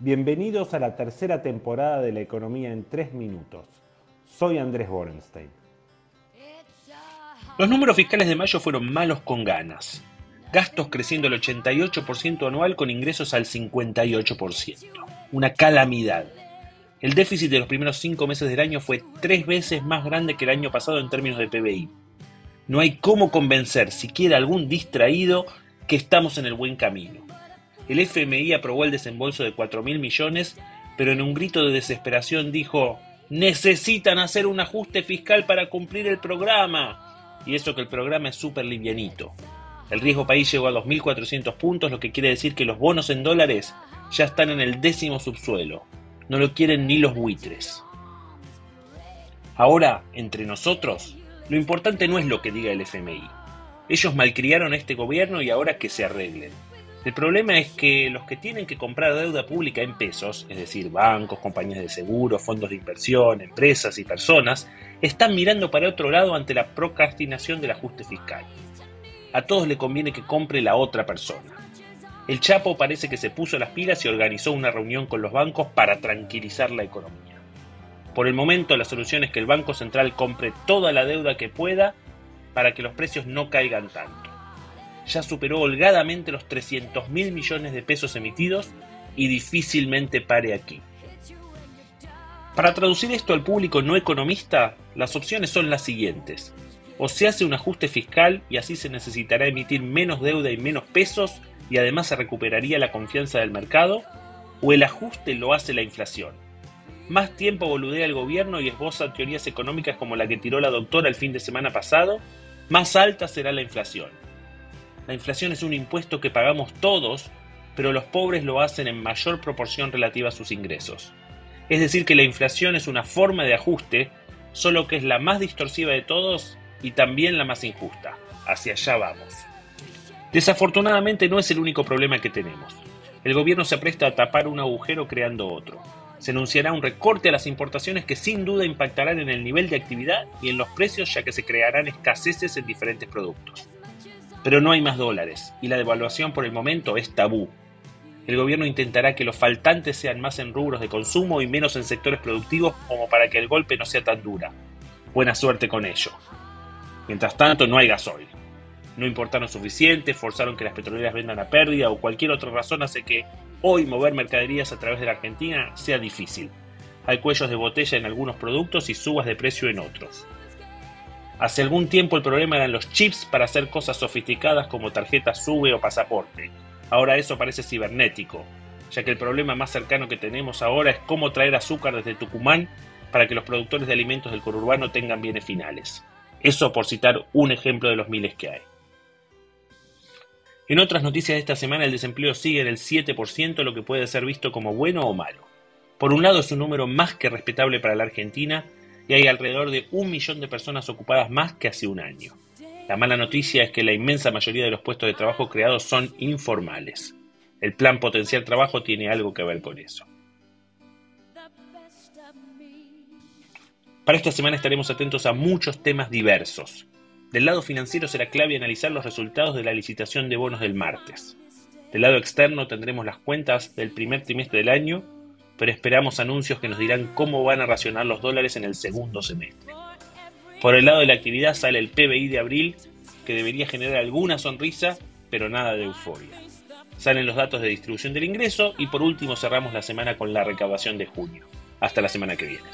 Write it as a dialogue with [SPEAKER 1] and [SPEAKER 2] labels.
[SPEAKER 1] Bienvenidos a la tercera temporada de La Economía en 3 Minutos. Soy Andrés Borenstein.
[SPEAKER 2] Los números fiscales de mayo fueron malos con ganas. Gastos creciendo el 88% anual con ingresos al 58%. Una calamidad. El déficit de los primeros cinco meses del año fue tres veces más grande que el año pasado en términos de PBI. No hay cómo convencer siquiera algún distraído que estamos en el buen camino. El FMI aprobó el desembolso de 4 mil millones, pero en un grito de desesperación dijo, necesitan hacer un ajuste fiscal para cumplir el programa y eso que el programa es súper livianito. El riesgo país llegó a 2.400 puntos, lo que quiere decir que los bonos en dólares ya están en el décimo subsuelo. No lo quieren ni los buitres. Ahora, entre nosotros, lo importante no es lo que diga el FMI. Ellos malcriaron a este gobierno y ahora que se arreglen. El problema es que los que tienen que comprar deuda pública en pesos, es decir, bancos, compañías de seguro, fondos de inversión, empresas y personas, están mirando para otro lado ante la procrastinación del ajuste fiscal. A todos le conviene que compre la otra persona. El Chapo parece que se puso las pilas y organizó una reunión con los bancos para tranquilizar la economía. Por el momento la solución es que el Banco Central compre toda la deuda que pueda para que los precios no caigan tanto ya superó holgadamente los 300 mil millones de pesos emitidos y difícilmente pare aquí. Para traducir esto al público no economista, las opciones son las siguientes. O se hace un ajuste fiscal y así se necesitará emitir menos deuda y menos pesos y además se recuperaría la confianza del mercado, o el ajuste lo hace la inflación. Más tiempo boludea el gobierno y esboza teorías económicas como la que tiró la doctora el fin de semana pasado, más alta será la inflación. La inflación es un impuesto que pagamos todos, pero los pobres lo hacen en mayor proporción relativa a sus ingresos. Es decir, que la inflación es una forma de ajuste, solo que es la más distorsiva de todos y también la más injusta. Hacia allá vamos. Desafortunadamente no es el único problema que tenemos. El gobierno se apresta a tapar un agujero creando otro. Se anunciará un recorte a las importaciones que sin duda impactarán en el nivel de actividad y en los precios ya que se crearán escaseces en diferentes productos. Pero no hay más dólares y la devaluación por el momento es tabú. El gobierno intentará que los faltantes sean más en rubros de consumo y menos en sectores productivos como para que el golpe no sea tan dura. Buena suerte con ello. Mientras tanto, no hay gasoil. No importaron suficiente, forzaron que las petroleras vendan a pérdida o cualquier otra razón hace que hoy mover mercaderías a través de la Argentina sea difícil. Hay cuellos de botella en algunos productos y subas de precio en otros. Hace algún tiempo el problema eran los chips para hacer cosas sofisticadas como tarjetas SUBE o pasaporte. Ahora eso parece cibernético, ya que el problema más cercano que tenemos ahora es cómo traer azúcar desde Tucumán para que los productores de alimentos del conurbano tengan bienes finales. Eso por citar un ejemplo de los miles que hay. En otras noticias de esta semana el desempleo sigue en el 7%, lo que puede ser visto como bueno o malo. Por un lado es un número más que respetable para la Argentina, y hay alrededor de un millón de personas ocupadas más que hace un año. La mala noticia es que la inmensa mayoría de los puestos de trabajo creados son informales. El plan Potencial Trabajo tiene algo que ver con eso. Para esta semana estaremos atentos a muchos temas diversos. Del lado financiero será clave analizar los resultados de la licitación de bonos del martes. Del lado externo tendremos las cuentas del primer trimestre del año pero esperamos anuncios que nos dirán cómo van a racionar los dólares en el segundo semestre. Por el lado de la actividad sale el PBI de abril, que debería generar alguna sonrisa, pero nada de euforia. Salen los datos de distribución del ingreso y por último cerramos la semana con la recaudación de junio. Hasta la semana que viene.